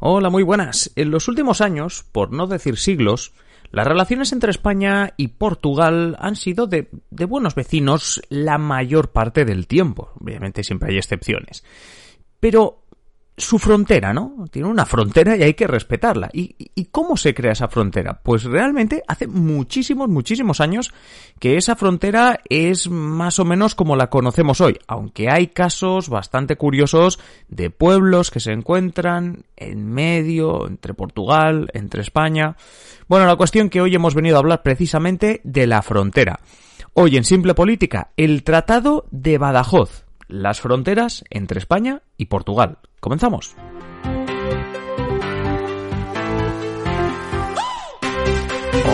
Hola, muy buenas. En los últimos años, por no decir siglos, las relaciones entre España y Portugal han sido de, de, buenos vecinos la mayor parte del tiempo. Obviamente siempre hay excepciones. Pero su frontera, ¿no? Tiene una frontera y hay que respetarla. ¿Y, ¿Y, cómo se crea esa frontera? Pues realmente hace muchísimos, muchísimos años que esa frontera es más o menos como la conocemos hoy, aunque hay casos bastante curiosos de pueblos que se encuentran en medio, entre Portugal, entre España. Bueno, la cuestión que hoy hemos venido a hablar precisamente de la frontera. Hoy en Simple Política, el Tratado de Badajoz, las fronteras entre España y Portugal. Comenzamos.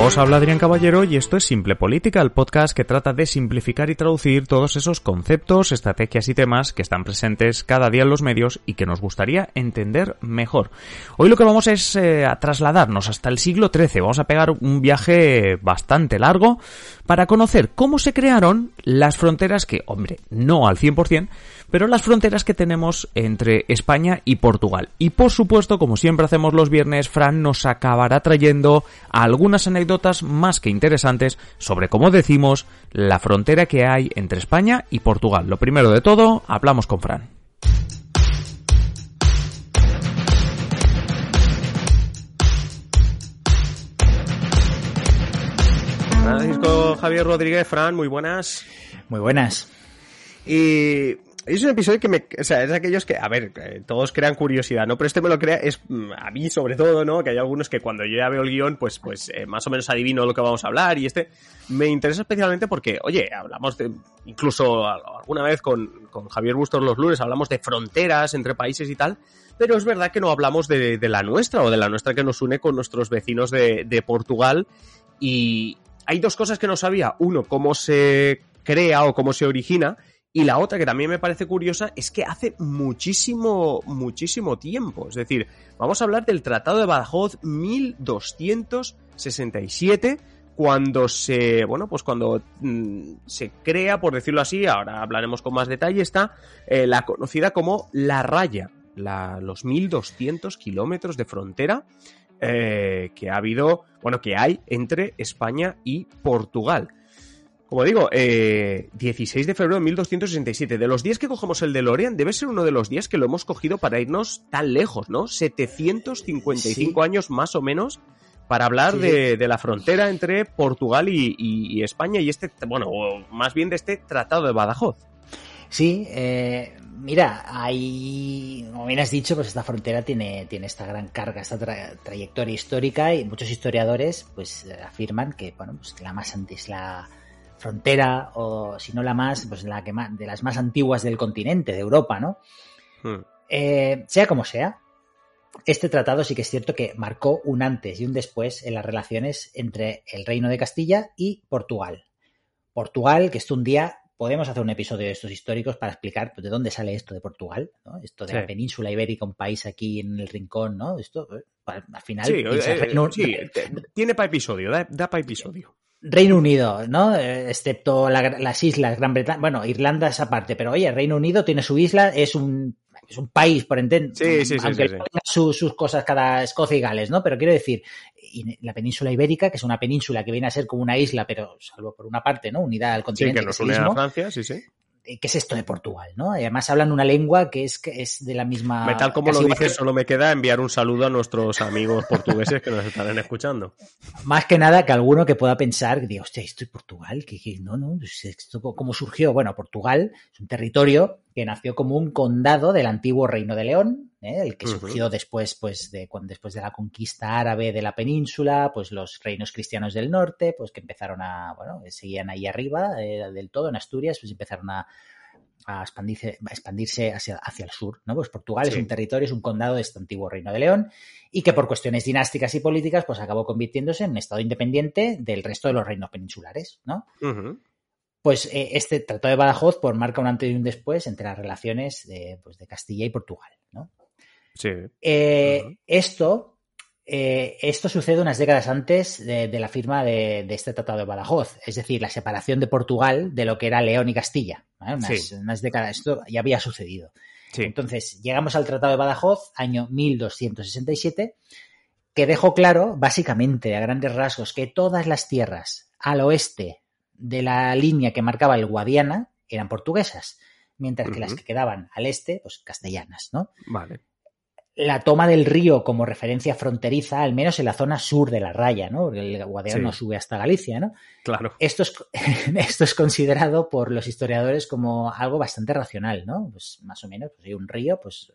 Os habla Adrián Caballero y esto es Simple Política, el podcast que trata de simplificar y traducir todos esos conceptos, estrategias y temas que están presentes cada día en los medios y que nos gustaría entender mejor. Hoy lo que vamos es eh, a trasladarnos hasta el siglo XIII. Vamos a pegar un viaje bastante largo para conocer cómo se crearon las fronteras que, hombre, no al 100%, pero las fronteras que tenemos entre España y Portugal. Y por supuesto, como siempre hacemos los viernes, Fran nos acabará trayendo algunas anécdotas más que interesantes sobre cómo decimos la frontera que hay entre España y Portugal. Lo primero de todo, hablamos con Fran. Francisco Javier Rodríguez, Fran, muy buenas. Muy buenas. Y es un episodio que me, o sea, es de aquellos que, a ver, todos crean curiosidad, ¿no? Pero este me lo crea, es mm, a mí sobre todo, ¿no? Que hay algunos que cuando yo ya veo el guion, pues, pues eh, más o menos adivino lo que vamos a hablar y este me interesa especialmente porque, oye, hablamos de, incluso alguna vez con, con Javier Bustos los lunes, hablamos de fronteras entre países y tal, pero es verdad que no hablamos de, de la nuestra o de la nuestra que nos une con nuestros vecinos de, de Portugal y hay dos cosas que no sabía. Uno, cómo se crea o cómo se origina y la otra que también me parece curiosa es que hace muchísimo, muchísimo tiempo. Es decir, vamos a hablar del Tratado de Badajoz 1267, cuando se, bueno, pues cuando mm, se crea, por decirlo así, ahora hablaremos con más detalle, está eh, la conocida como La Raya, la, los 1200 kilómetros de frontera eh, que ha habido, bueno, que hay entre España y Portugal. Como digo, eh, 16 de febrero de 1267. De los días que cogemos el de Lorian, debe ser uno de los días que lo hemos cogido para irnos tan lejos, ¿no? 755 sí. años más o menos para hablar sí. de, de, la frontera entre Portugal y, y, y, España y este, bueno, más bien de este Tratado de Badajoz. Sí, eh, mira, hay, como bien has dicho, pues esta frontera tiene, tiene esta gran carga, esta tra trayectoria histórica y muchos historiadores pues afirman que, bueno, pues la más antes la frontera o si no la más, pues la que más, de las más antiguas del continente, de Europa, ¿no? Hmm. Eh, sea como sea, este tratado sí que es cierto que marcó un antes y un después en las relaciones entre el Reino de Castilla y Portugal. Portugal, que esto un día podemos hacer un episodio de estos históricos para explicar pues, de dónde sale esto de Portugal, ¿no? Esto de sí. la península ibérica, un país aquí en el rincón, ¿no? Esto, eh, al final... Sí, eh, no, sí tiene para episodio, da, da para episodio. Reino Unido, ¿no? Excepto la, las islas, Gran Bretaña, bueno, Irlanda es aparte, pero oye, Reino Unido tiene su isla, es un, es un país, por entender, sí, sí, aunque sí, su, sus cosas cada Escocia y Gales, ¿no? Pero quiero decir, la península ibérica, que es una península que viene a ser como una isla, pero salvo por una parte, ¿no? Unida al continente. Sí, que nos une a Francia, sí, sí. ¿Qué es esto de Portugal? ¿no? Además hablan una lengua que es, que es de la misma... Tal como lo dices, que... solo me queda enviar un saludo a nuestros amigos portugueses que nos estarán escuchando. Más que nada que alguno que pueda pensar, que diga, hostia, ¿esto es Portugal? que no, no, ¿esto cómo surgió? Bueno, Portugal es un territorio que nació como un condado del antiguo Reino de León, ¿eh? el que surgió uh -huh. después, pues, de, cuando, después de la conquista árabe de la península, pues los reinos cristianos del norte, pues que empezaron a, bueno, seguían ahí arriba eh, del todo, en Asturias, pues empezaron a, a expandirse, a expandirse hacia, hacia, el sur. ¿no? Pues Portugal sí. es un territorio, es un condado de este antiguo Reino de León y que por cuestiones dinásticas y políticas pues acabó convirtiéndose en un estado independiente del resto de los reinos peninsulares. ¿no? Uh -huh. Pues eh, este Tratado de Badajoz pues, marca un antes y un después entre las relaciones de, pues, de Castilla y Portugal. ¿no? Sí. Eh, uh -huh. Esto eh, esto sucede unas décadas antes de, de la firma de, de, este Tratado de Badajoz, es decir, la separación de Portugal de lo que era León y Castilla. ¿vale? Unas, sí. unas, décadas, esto ya había sucedido. Entonces, llegamos al Tratado de Badajoz, año 1267, que dejó claro, básicamente, a grandes rasgos, que todas las tierras al oeste de la línea que marcaba el Guadiana eran portuguesas, mientras que las que quedaban al este, pues castellanas, ¿no? Vale la toma del río como referencia fronteriza, al menos en la zona sur de la raya, ¿no? El Guadiana no sube hasta Galicia, ¿no? Claro. Esto es, esto es considerado por los historiadores como algo bastante racional, ¿no? Pues más o menos, pues hay un río, pues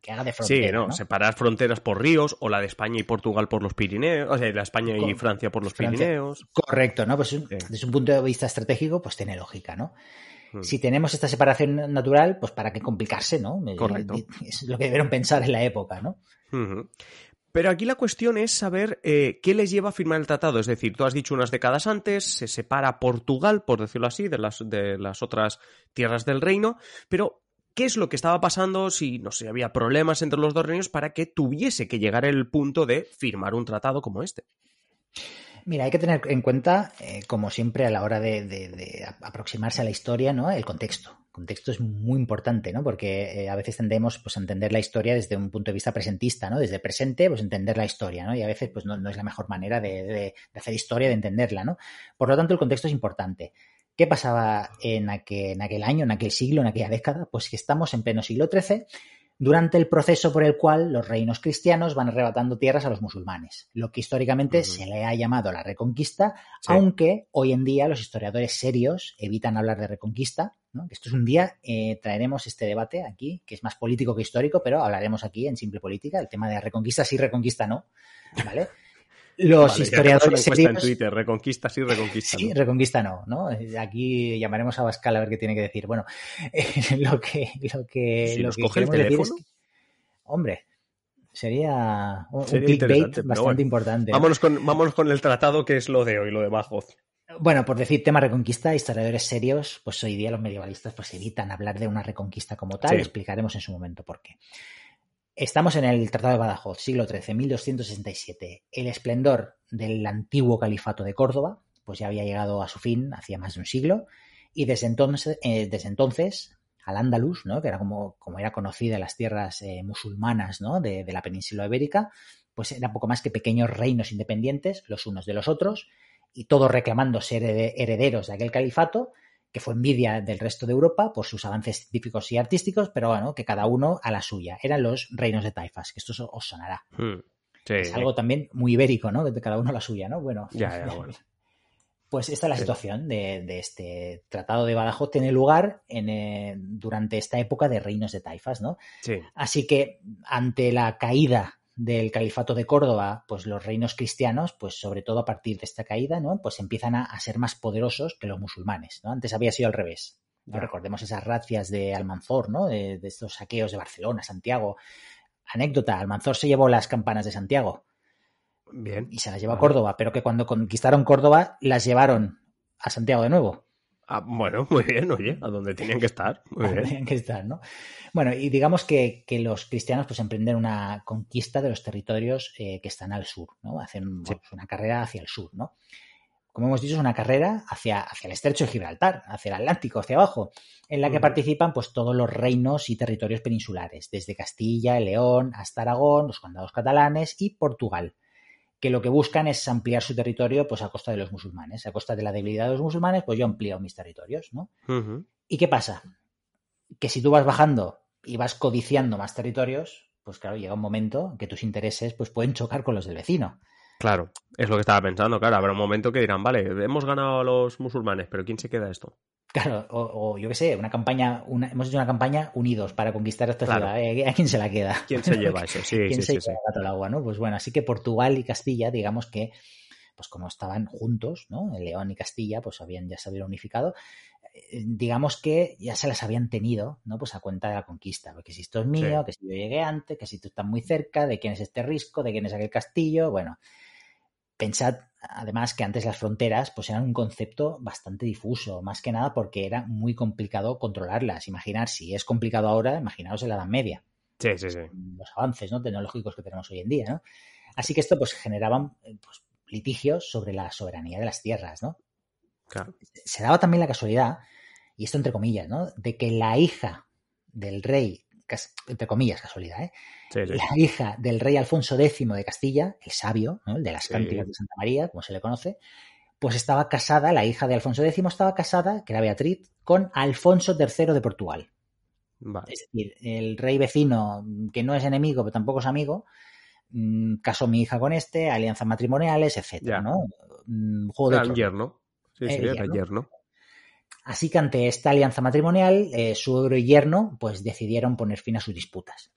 que haga de frontera. Sí, ¿no? Separar fronteras por ríos, o la de España y Portugal por los Pirineos, o sea, la España y Francia por los Pirineos. Correcto, ¿no? Pues desde un punto de vista estratégico, pues tiene lógica, ¿no? Hmm. Si tenemos esta separación natural, pues para qué complicarse, ¿no? Correcto. Es lo que debieron pensar en la época, ¿no? Pero aquí la cuestión es saber eh, qué les lleva a firmar el tratado. Es decir, tú has dicho unas décadas antes, se separa Portugal, por decirlo así, de las, de las otras tierras del reino, pero ¿qué es lo que estaba pasando si, no sé, había problemas entre los dos reinos para que tuviese que llegar el punto de firmar un tratado como este? Mira, hay que tener en cuenta, eh, como siempre a la hora de, aproximarse a la historia, ¿no? El contexto. El contexto es muy importante, ¿no? Porque eh, a veces tendemos pues, a entender la historia desde un punto de vista presentista, ¿no? Desde presente, pues entender la historia, ¿no? Y a veces pues no, es la mejor manera de, hacer historia, de entenderla, ¿no? Por lo tanto, el contexto es importante. ¿Qué pasaba en aquel, en aquel año, en aquel siglo, en aquella década? Pues que estamos en pleno siglo XIII durante el proceso por el cual los reinos cristianos van arrebatando tierras a los musulmanes, lo que históricamente se le ha llamado la reconquista, aunque hoy en día los historiadores serios evitan hablar de reconquista. ¿no? Esto es un día, eh, traeremos este debate aquí, que es más político que histórico, pero hablaremos aquí en Simple Política, el tema de reconquista sí, reconquista no, ¿vale? los historiadores serios... en Twitter, reconquista sí, reconquista sí, reconquista no, ¿no? Aquí llamaremos a Bascal a ver qué tiene que decir. Bueno, lo que lo que, lo que coge el teléfono. hombre, sería un, clickbait bastante importante. Vámonos, con, vámonos con el tratado que es lo de hoy, lo de Bajoz. Bueno, por decir tema reconquista, historiadores serios, pues hoy día los medievalistas pues evitan hablar de una reconquista como tal, explicaremos en su momento por qué. Estamos en el Tratado de Badajoz, siglo XIII, 1267. El esplendor del antiguo califato de Córdoba, pues ya había llegado a su fin hacía más de un siglo, y desde entonces, eh, desde entonces al Andalus, ¿no? que era como, como era conocida las tierras eh, musulmanas ¿no? de, de, la península ibérica, pues era poco más que pequeños reinos independientes, los unos de los otros, y todos reclamando ser herederos de aquel califato, que fue envidia del resto de Europa por sus avances científicos y artísticos, pero bueno, que cada uno a la suya. Eran los reinos de taifas, que esto os sonará. Hmm, es algo también muy ibérico, ¿no? De cada uno a la suya, ¿no? Bueno, ya, ya, bueno. Pues esta es la situación de, este tratado de Badajoz. Tiene lugar en, eh, durante esta época de reinos de taifas, ¿no? Sí. Así que ante la caída del califato de Córdoba, pues los reinos cristianos, pues sobre todo a partir de esta caída, ¿no? Pues empiezan a, ser más poderosos que los musulmanes, ¿no? Antes había sido al revés. Recordemos esas racias de Almanzor, ¿no? De, estos saqueos de Barcelona, Santiago. Anécdota, Almanzor se llevó las campanas de Santiago. Bien. Y se las llevó a Córdoba, pero que cuando conquistaron Córdoba las llevaron a Santiago de nuevo. Ah, bueno, muy bien, oye, a donde tenían que estar. Muy bien. Tenían que estar, ¿no? Bueno, y digamos que, los cristianos pues emprenden una conquista de los territorios eh, que están al sur, ¿no? Hacen pues, una carrera hacia el sur, ¿no? Como hemos dicho, es una carrera hacia, hacia el estrecho de Gibraltar, hacia el Atlántico, hacia abajo, en la que participan pues todos los reinos y territorios peninsulares, desde Castilla, León hasta Aragón, los condados catalanes y Portugal que lo que buscan es ampliar su territorio pues a costa de los musulmanes. A costa de la debilidad de los musulmanes, pues yo amplío mis territorios, ¿no? ¿Y qué pasa? Que si tú vas bajando y vas codiciando más territorios, pues claro, llega un momento que tus intereses pues pueden chocar con los del vecino. Claro, es lo que estaba pensando, claro, habrá un momento que dirán, vale, hemos ganado a los musulmanes, pero ¿quién se queda esto? Claro, o, yo qué sé, una campaña, hemos hecho una campaña unidos para conquistar esta ciudad. ¿eh? ¿A quién se la queda? ¿Quién se lleva eso? Sí, ¿Quién se lleva el agua, ¿no? Pues bueno, así que Portugal y Castilla, digamos que, pues como estaban juntos, ¿no? León y Castilla, pues habían ya se habían unificado. Eh, digamos que ya se las habían tenido, ¿no? Pues a cuenta de la conquista. Porque si esto es mío, que si yo llegué antes, que si tú estás muy cerca, de quién es este risco, de quién es aquel castillo, bueno. Pensad además que antes las fronteras pues eran un concepto bastante difuso, más que nada porque era muy complicado controlarlas. Imaginar si es complicado ahora, imaginaos en la Edad Media. Sí, sí, sí. Los avances ¿no? tecnológicos que tenemos hoy en día, ¿no? Así que esto pues generaban pues, litigios sobre la soberanía de las tierras, ¿no? Claro. Se daba también la casualidad, y esto entre comillas, ¿no? De que la hija del rey entre comillas, casualidad, ¿eh? La hija del rey Alfonso X de Castilla, el sabio, el de las cánticas de Santa María, como se le conoce, pues estaba casada, la hija de Alfonso X estaba casada, que era Beatriz, con Alfonso III de Portugal. Es decir, el rey vecino, que no es enemigo, pero tampoco es amigo, mm, casó mi hija con este, alianzas matrimoniales, etcétera, ¿no? Mm, juego de yerno. Sí, sí, era yerno. Así que ante esta alianza matrimonial, eh, suegro y yerno pues decidieron poner fin a sus disputas.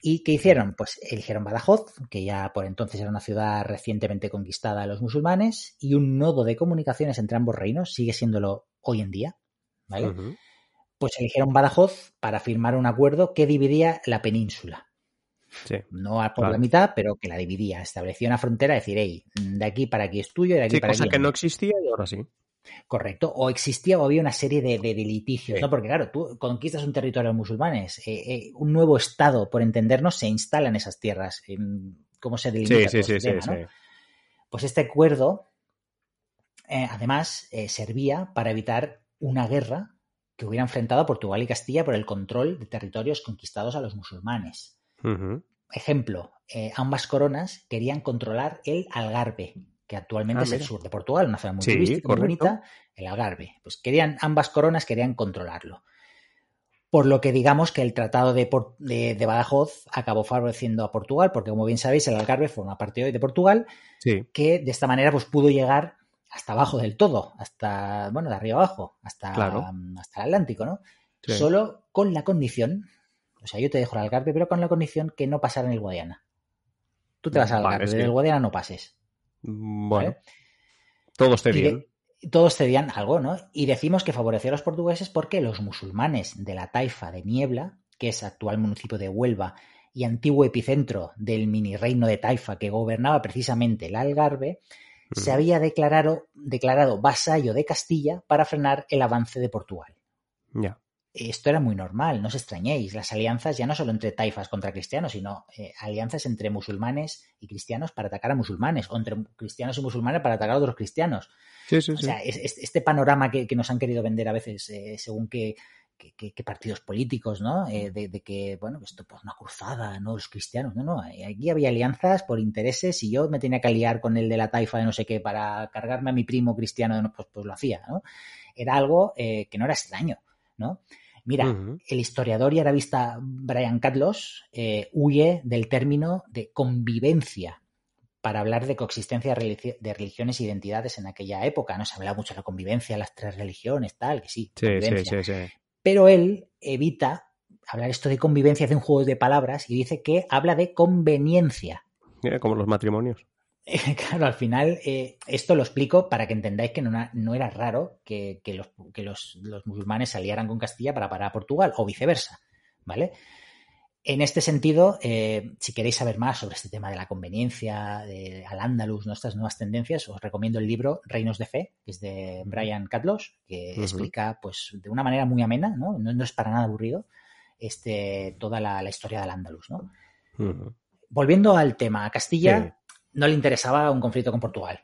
¿Y qué hicieron? Pues eligieron Badajoz, que ya por entonces era una ciudad recientemente conquistada a los musulmanes, y un nodo de comunicaciones entre ambos reinos, sigue siéndolo hoy en día, ¿vale? Pues eligieron Badajoz para firmar un acuerdo que dividía la península. Sí, no por la mitad, pero que la dividía. Establecía una frontera, decir, hey, de aquí para aquí es tuyo y de aquí para cosa aquí. que no existía y ahora sí. Correcto. O existía o había una serie de, de, litigios, ¿no? Porque claro, tú conquistas un territorio de musulmanes, eh, eh, un nuevo estado, por entendernos, se instala en esas tierras. ¿Cómo se delimita? Sí, sí, sí, Pues este acuerdo, eh, además, servía para evitar una guerra que hubiera enfrentado a Portugal y Castilla por el control de territorios conquistados a los musulmanes. Ejemplo, ambas coronas querían controlar el Algarve, que actualmente ah, es el sur de Portugal, una zona muy turística, muy bonita, el Algarve. Pues querían, ambas coronas querían controlarlo. Por lo que digamos que el Tratado de, de, Badajoz acabó favoreciendo a Portugal, porque como bien sabéis, el Algarve forma parte hoy de Portugal, que de esta manera pues, pudo llegar hasta abajo del todo, hasta, bueno, de arriba abajo, hasta, hasta el Atlántico, ¿no? Solo con la condición, o sea, yo te dejo el Algarve, pero con la condición que no pasara en el Guadiana. Tú te vas al Algarve, en el Guadiana no pases. Bueno, todos cedían. todos cedían algo, ¿no? Y decimos que favoreció a los portugueses porque los musulmanes de la taifa de Niebla, que es actual municipio de Huelva y antiguo epicentro del mini reino de Taifa que gobernaba precisamente el Algarve, se había declarado, declarado vasallo de Castilla para frenar el avance de Portugal. Ya esto era muy normal, no os extrañéis. Las alianzas ya no solo entre taifas contra cristianos, sino eh, alianzas entre musulmanes y cristianos para atacar a musulmanes, o entre cristianos y musulmanes para atacar a otros cristianos. Sí, sí, o sea, este panorama que, nos han querido vender a veces eh, según qué, partidos políticos, ¿no? Eh, de, que, bueno, esto pues una cruzada, ¿no? Los cristianos, no, no. Aquí había alianzas por intereses y yo me tenía que aliar con el de la taifa de no sé qué para cargarme a mi primo cristiano, pues, pues lo hacía, ¿no? Era algo que no era extraño. ¿No? Mira, el historiador y arabista Brian Catlos eh, huye del término de convivencia para hablar de coexistencia de religiones e identidades en aquella época. No se hablaba mucho de la convivencia, las tres religiones, tal, que sí. Sí, sí, sí, Pero él evita hablar esto de convivencia, hace un juego de palabras y dice que habla de conveniencia. como los matrimonios. Claro, al final eh, esto lo explico para que entendáis que no, era raro que, los, musulmanes se aliaran con Castilla para parar a Portugal o viceversa, ¿vale? En este sentido, eh, si queréis saber más sobre este tema de la conveniencia, de al Andalus, nuestras nuevas tendencias, os recomiendo el libro Reinos de Fe, que es de Brian Catlos, que explica pues de una manera muy amena, ¿no? No, es para nada aburrido, este, toda la, historia del Andalus, ¿no? Volviendo al tema, Castilla no le interesaba un conflicto con Portugal,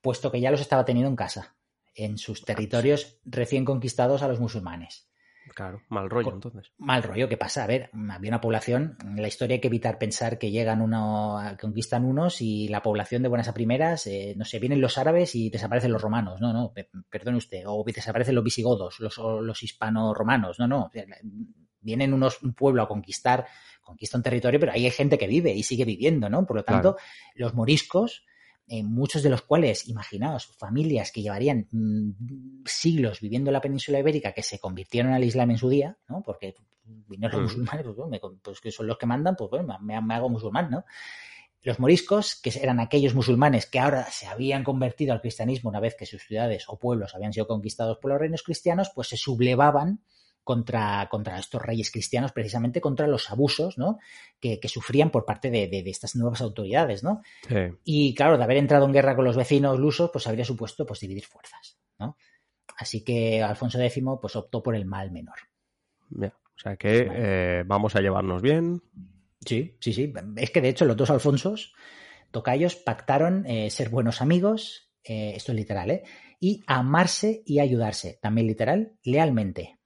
puesto que ya los estaba teniendo en casa, en sus territorios recién conquistados a los musulmanes. Claro, mal rollo entonces. Mal rollo, ¿qué pasa? A ver, había una población, en la historia hay que evitar pensar que llegan uno, conquistan unos y la población de buenas a primeras, eh, no sé, vienen los árabes y desaparecen los romanos, no, no, perdone usted, o desaparecen los visigodos, los, los hispano-romanos, no, no, vienen unos, un pueblo a conquistar, conquista un territorio, pero ahí hay gente que vive y sigue viviendo, ¿no? Por lo tanto, los moriscos, eh, muchos de los cuales, imaginaos, familias que llevarían mm, siglos viviendo en la península ibérica que se convirtieron al Islam en su día, ¿no? Porque vinieron los musulmanes, pues, pues, que son los que mandan, pues bueno, me, me hago musulmán, ¿no? Los moriscos, que eran aquellos musulmanes que ahora se habían convertido al cristianismo una vez que sus ciudades o pueblos habían sido conquistados por los reinos cristianos, pues se sublevaban contra, contra estos reyes cristianos, precisamente contra los abusos ¿no? que, sufrían por parte de, estas nuevas autoridades. ¿no? Y claro, de haber entrado en guerra con los vecinos lusos, pues habría supuesto pues, dividir fuerzas. ¿no? Así que Alfonso X pues, optó por el mal menor. o sea que eh, vamos a llevarnos bien. Sí, sí, sí. Es que de hecho los dos Alfonsos, tocayos, pactaron eh, ser buenos amigos, eh, esto es literal, ¿eh? y amarse y ayudarse, también literal, lealmente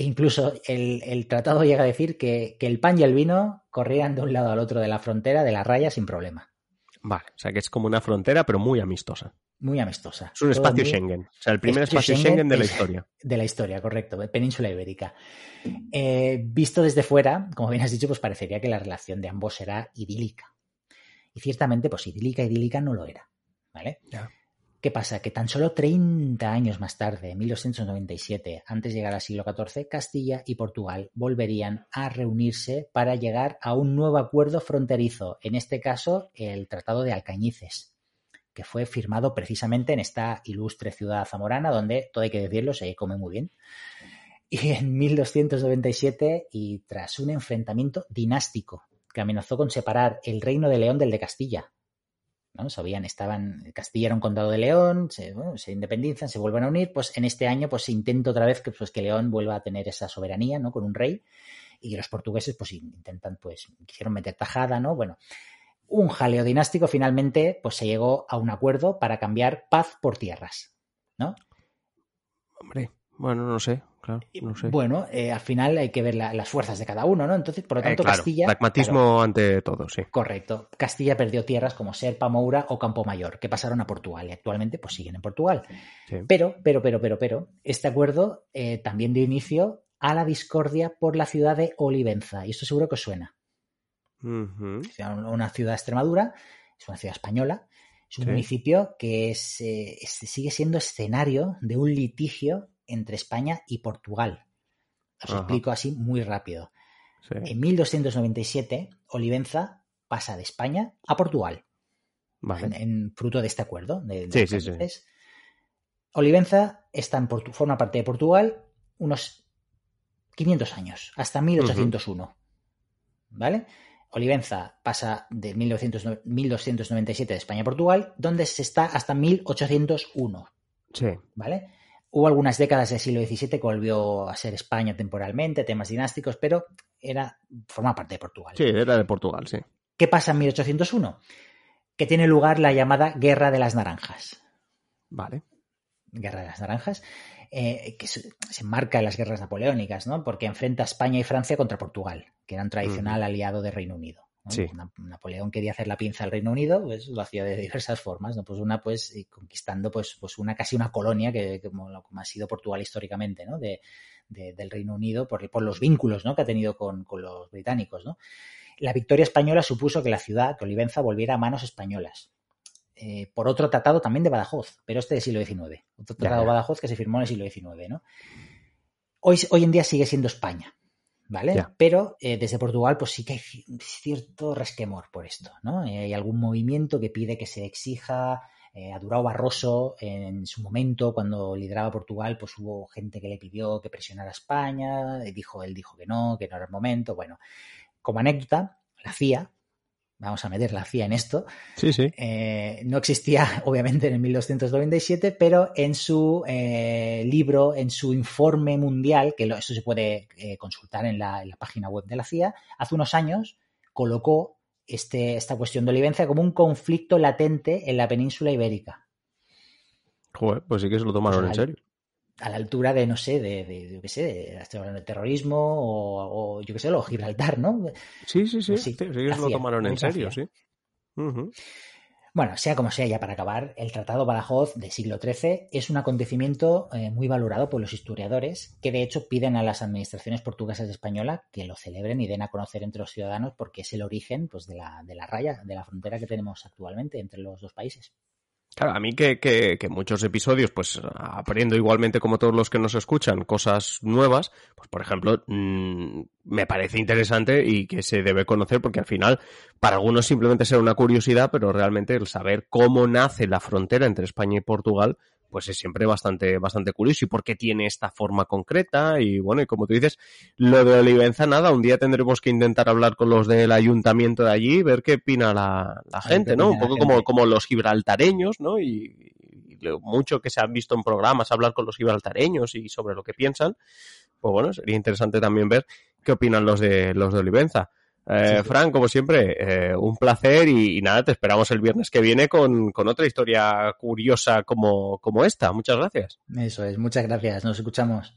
Incluso el, el, tratado llega a decir que, que, el pan y el vino corrían de un lado al otro de la frontera de la raya sin problema. Vale, o sea que es como una frontera, pero muy amistosa. Muy amistosa. Es un espacio muy... Schengen. O sea, el primer espacio, espacio Schengen, Schengen, de la historia. De la historia, correcto. Península Ibérica. Eh, visto desde fuera, como bien has dicho, pues parecería que la relación de ambos era idílica. Y ciertamente, pues idílica, idílica no lo era. ¿Vale? Ya. ¿Qué pasa? Que tan solo 30 años más tarde, en 1297, antes de llegar al siglo XIV, Castilla y Portugal volverían a reunirse para llegar a un nuevo acuerdo fronterizo, en este caso el Tratado de Alcañices, que fue firmado precisamente en esta ilustre ciudad zamorana, donde, todo hay que decirlo, se come muy bien. Y en 1297, y tras un enfrentamiento dinástico que amenazó con separar el reino de León del de Castilla, ¿no? Sabían, estaban, Castilla era un condado de León, se, se, independizan, se vuelven a unir, pues en este año pues intenta otra vez que, pues, que León vuelva a tener esa soberanía, ¿no? Con un rey, y los portugueses pues intentan, pues, quisieron meter tajada, ¿no? Bueno, un jaleo dinástico finalmente pues se llegó a un acuerdo para cambiar paz por tierras, ¿no? Hombre, bueno, no sé, claro, no sé. Bueno, eh, al final hay que ver la, las fuerzas de cada uno, ¿no? Entonces, por lo tanto, eh, claro, Castilla. Pragmatismo claro, ante todo, sí. Correcto. Castilla perdió tierras como Serpa, Moura o Campomayor, que pasaron a Portugal y actualmente pues siguen en Portugal. Sí. Pero, pero, pero, pero, pero, este acuerdo eh, también dio inicio a la discordia por la ciudad de Olivenza. Y esto seguro que os suena. Uh -huh. Una ciudad de Extremadura, es una ciudad española. Es un Sí. municipio que es, es- sigue siendo escenario de un litigio entre España y Portugal. Os Ajá. explico así muy rápido. sí. En 1297, Olivenza pasa de España a Portugal, Vale. en fruto de este acuerdo. De, de Sí, sí, sí. Olivenza está en Portu- forma parte de Portugal unos 500 años, hasta 1801. ¿Vale? Olivenza pasa de 1900 1297 de España a Portugal, donde se está hasta 1801. Sí. ¿vale? Hubo algunas décadas del siglo XVII que volvió a ser España temporalmente, temas dinásticos, pero era forma parte de Portugal. Sí, era de Portugal, sí. ¿Qué pasa en 1801? Que tiene lugar la llamada Guerra de las Naranjas. Vale. Guerra de las Naranjas, eh, que se, se enmarca en las guerras napoleónicas, ¿no? Porque enfrenta a España y Francia contra Portugal, que era un tradicional aliado del Reino Unido. ¿No? Sí. Na- Napoleón quería hacer la pinza al Reino Unido, pues lo hacía de diversas formas, ¿no? Pues una, pues, conquistando, pues, pues una casi una colonia que, como, ha sido Portugal históricamente, ¿no? De, de- del Reino Unido por, por los vínculos, ¿no? Que ha tenido con, con los británicos, ¿no? La victoria española supuso que la ciudad, que Olivenza, volviera a manos españolas. Eh, por otro tratado también de Badajoz, pero este del siglo XIX. Otro tratado de. Badajoz que se firmó en el siglo XIX, ¿no? Hoy, hoy en día sigue siendo España, ¿vale? Pero eh, desde Portugal, pues sí que hay ci- cierto resquemor por esto, ¿no? Eh, hay algún movimiento que pide que se exija eh, a Durao Barroso en su momento, cuando lideraba Portugal, pues hubo gente que le pidió que presionara a España, y dijo, él dijo que no, que no era el momento. Bueno, como anécdota, la CIA, vamos a meter la CIA en esto, Sí, sí. eh, no existía obviamente en el 1297, pero en su eh, libro, en su informe mundial, que lo, esto se puede eh, consultar en la, en la página web de la CIA, hace unos años colocó este, esta cuestión de Olivenza como un conflicto latente en la península ibérica, Joder, pues sí que se lo tomaron en Pues serio. A la altura de, no sé, de, de, yo qué sé, de, estoy hablando de terrorismo o, o yo qué sé, lo Gibraltar, ¿no? Sí, sí, sí. Pues Sí, se lo tomaron en serio, sí. Bueno, sea como sea, ya para acabar, el Tratado Badajoz del siglo XIII es un acontecimiento eh, muy valorado por los historiadores, que de hecho piden a las administraciones portuguesas y españolas que lo celebren y den a conocer entre los ciudadanos porque es el origen pues, de, la, de la raya, de la frontera que tenemos actualmente entre los dos países. Claro, a mí que, que, que muchos episodios, pues aprendo igualmente como todos los que nos escuchan cosas nuevas, pues por ejemplo, mmm, me parece interesante y que se debe conocer porque al final, para algunos simplemente será una curiosidad, pero realmente el saber cómo nace la frontera entre España y Portugal, pues es siempre bastante, bastante curioso y por qué tiene esta forma concreta y bueno, y como tú dices, lo de Olivenza, nada, un día tendremos que intentar hablar con los del ayuntamiento de allí, ver qué opina la, la gente, ¿no? Un poco como, como los gibraltareños, ¿no? Y, y, lo mucho que se han visto en programas hablar con los gibraltareños y sobre lo que piensan, pues bueno, sería interesante también ver qué opinan los de los de Olivenza. Eh, Fran, como siempre, eh, un placer y, y, nada, te esperamos el viernes que viene con, con, otra historia curiosa como, como esta. Muchas gracias. Eso es, muchas gracias. Nos escuchamos.